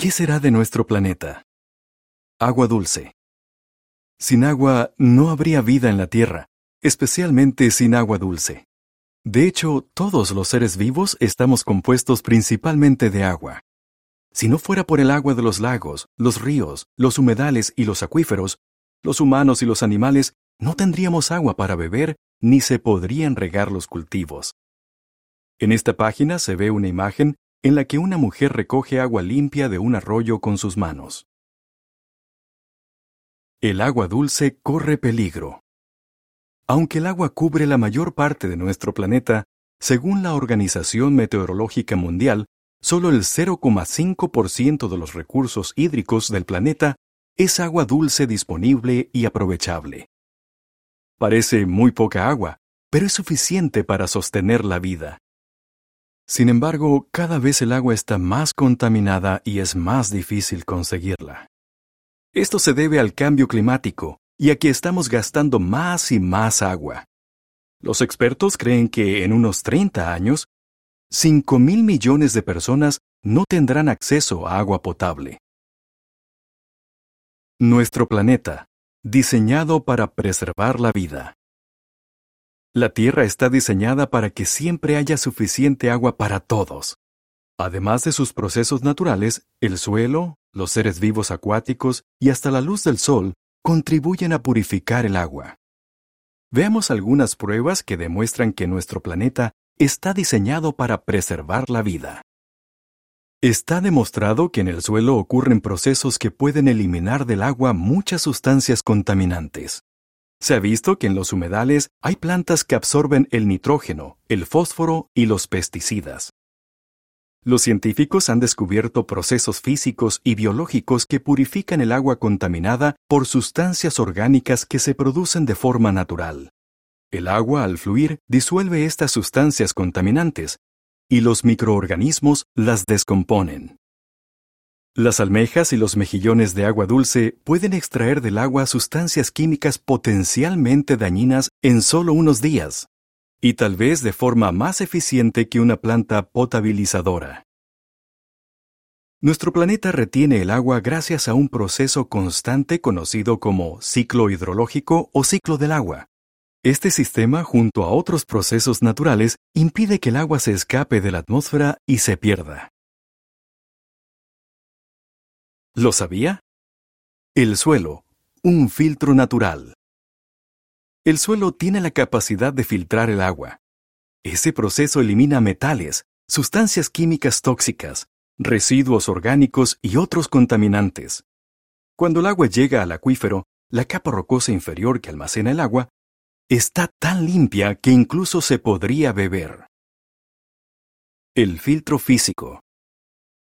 ¿Qué será de nuestro planeta? Agua dulce. Sin agua no habría vida en la Tierra, especialmente sin agua dulce. De hecho, todos los seres vivos estamos compuestos principalmente de agua. Si no fuera por el agua de los lagos, los ríos, los humedales y los acuíferos, los humanos y los animales no tendríamos agua para beber ni se podrían regar los cultivos. En esta página se ve una imagen en la que una mujer recoge agua limpia de un arroyo con sus manos. El agua dulce corre peligro. Aunque el agua cubre la mayor parte de nuestro planeta, según la Organización Meteorológica Mundial, solo el 0,5% de los recursos hídricos del planeta es agua dulce disponible y aprovechable. Parece muy poca agua, pero es suficiente para sostener la vida. Sin embargo, cada vez el agua está más contaminada y es más difícil conseguirla. Esto se debe al cambio climático y a que estamos gastando más y más agua. Los expertos creen que en unos 30 años, 5 mil millones de personas no tendrán acceso a agua potable. Nuestro planeta, diseñado para preservar la vida. La Tierra está diseñada para que siempre haya suficiente agua para todos. Además de sus procesos naturales, el suelo, los seres vivos acuáticos y hasta la luz del sol contribuyen a purificar el agua. Veamos algunas pruebas que demuestran que nuestro planeta está diseñado para preservar la vida. Está demostrado que en el suelo ocurren procesos que pueden eliminar del agua muchas sustancias contaminantes. Se ha visto que en los humedales hay plantas que absorben el nitrógeno, el fósforo y los pesticidas. Los científicos han descubierto procesos físicos y biológicos que purifican el agua contaminada por sustancias orgánicas que se producen de forma natural. El agua, al fluir, disuelve estas sustancias contaminantes, y los microorganismos las descomponen. Las almejas y los mejillones de agua dulce pueden extraer del agua sustancias químicas potencialmente dañinas en solo unos días, y tal vez de forma más eficiente que una planta potabilizadora. Nuestro planeta retiene el agua gracias a un proceso constante conocido como ciclo hidrológico o ciclo del agua. Este sistema, junto a otros procesos naturales, impide que el agua se escape de la atmósfera y se pierda. ¿Lo sabía? El suelo, un filtro natural. El suelo tiene la capacidad de filtrar el agua. Ese proceso elimina metales, sustancias químicas tóxicas, residuos orgánicos y otros contaminantes. Cuando el agua llega al acuífero, la capa rocosa inferior que almacena el agua está tan limpia que incluso se podría beber. El filtro físico.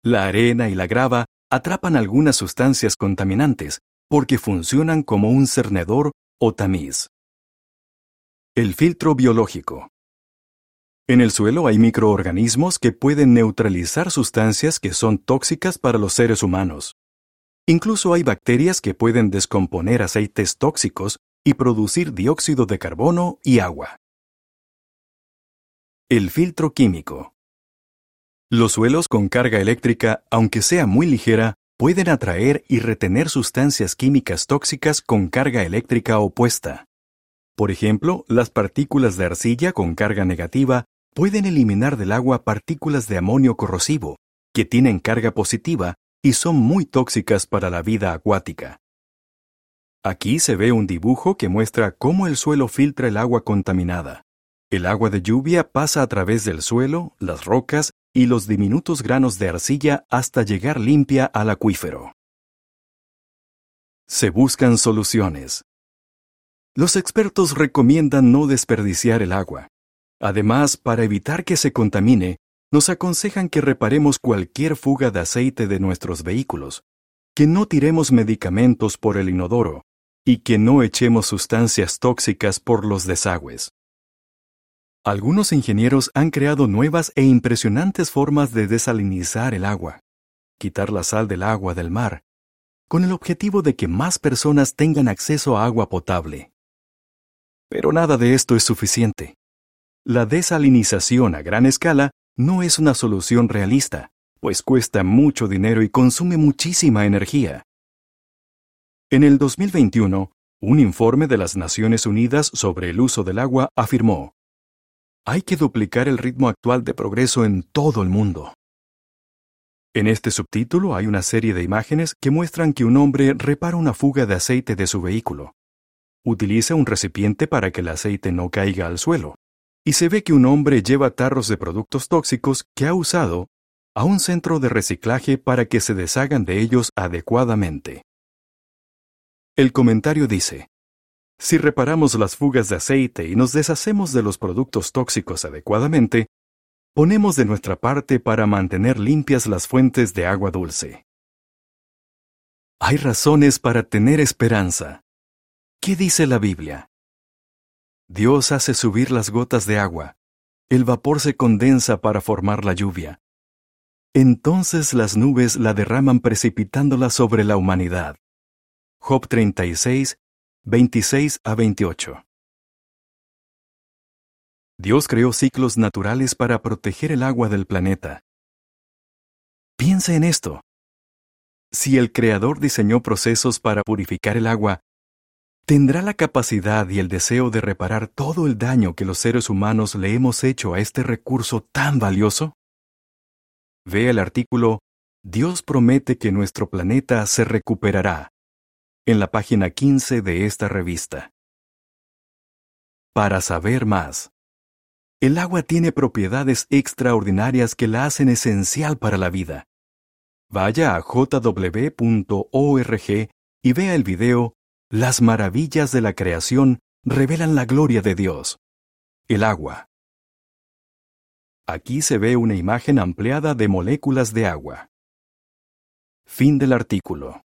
La arena y la grava atrapan algunas sustancias contaminantes porque funcionan como un cernedor o tamiz. El filtro biológico. En el suelo hay microorganismos que pueden neutralizar sustancias que son tóxicas para los seres humanos. Incluso hay bacterias que pueden descomponer aceites tóxicos y producir dióxido de carbono y agua. El filtro químico. Los suelos con carga eléctrica, aunque sea muy ligera, pueden atraer y retener sustancias químicas tóxicas con carga eléctrica opuesta. Por ejemplo, las partículas de arcilla con carga negativa pueden eliminar del agua partículas de amonio corrosivo, que tienen carga positiva y son muy tóxicas para la vida acuática. Aquí se ve un dibujo que muestra cómo el suelo filtra el agua contaminada. El agua de lluvia pasa a través del suelo, las rocas y los diminutos granos de arcilla hasta llegar limpia al acuífero. Se buscan soluciones. Los expertos recomiendan no desperdiciar el agua. Además, para evitar que se contamine, nos aconsejan que reparemos cualquier fuga de aceite de nuestros vehículos, que no tiremos medicamentos por el inodoro, y que no echemos sustancias tóxicas por los desagües. Algunos ingenieros han creado nuevas e impresionantes formas de desalinizar el agua, quitar la sal del agua del mar, con el objetivo de que más personas tengan acceso a agua potable. Pero nada de esto es suficiente. La desalinización a gran escala no es una solución realista, pues cuesta mucho dinero y consume muchísima energía. En el 2021, un informe de las Naciones Unidas sobre el uso del agua afirmó, hay que duplicar el ritmo actual de progreso en todo el mundo. En este subtítulo hay una serie de imágenes que muestran que un hombre repara una fuga de aceite de su vehículo. Utiliza un recipiente para que el aceite no caiga al suelo. Y se ve que un hombre lleva tarros de productos tóxicos que ha usado a un centro de reciclaje para que se deshagan de ellos adecuadamente. El comentario dice, si reparamos las fugas de aceite y nos deshacemos de los productos tóxicos adecuadamente, ponemos de nuestra parte para mantener limpias las fuentes de agua dulce. Hay razones para tener esperanza. ¿Qué dice la Biblia? Dios hace subir las gotas de agua. El vapor se condensa para formar la lluvia. Entonces las nubes la derraman precipitándola sobre la humanidad. Job 36, 26 a 28. Dios creó ciclos naturales para proteger el agua del planeta. Piensa en esto. Si el Creador diseñó procesos para purificar el agua, ¿tendrá la capacidad y el deseo de reparar todo el daño que los seres humanos le hemos hecho a este recurso tan valioso? Ve el artículo Dios promete que nuestro planeta se recuperará en la página 15 de esta revista. Para saber más. El agua tiene propiedades extraordinarias que la hacen esencial para la vida. Vaya a jw.org y vea el video Las maravillas de la creación revelan la gloria de Dios. El agua. Aquí se ve una imagen ampliada de moléculas de agua. Fin del artículo.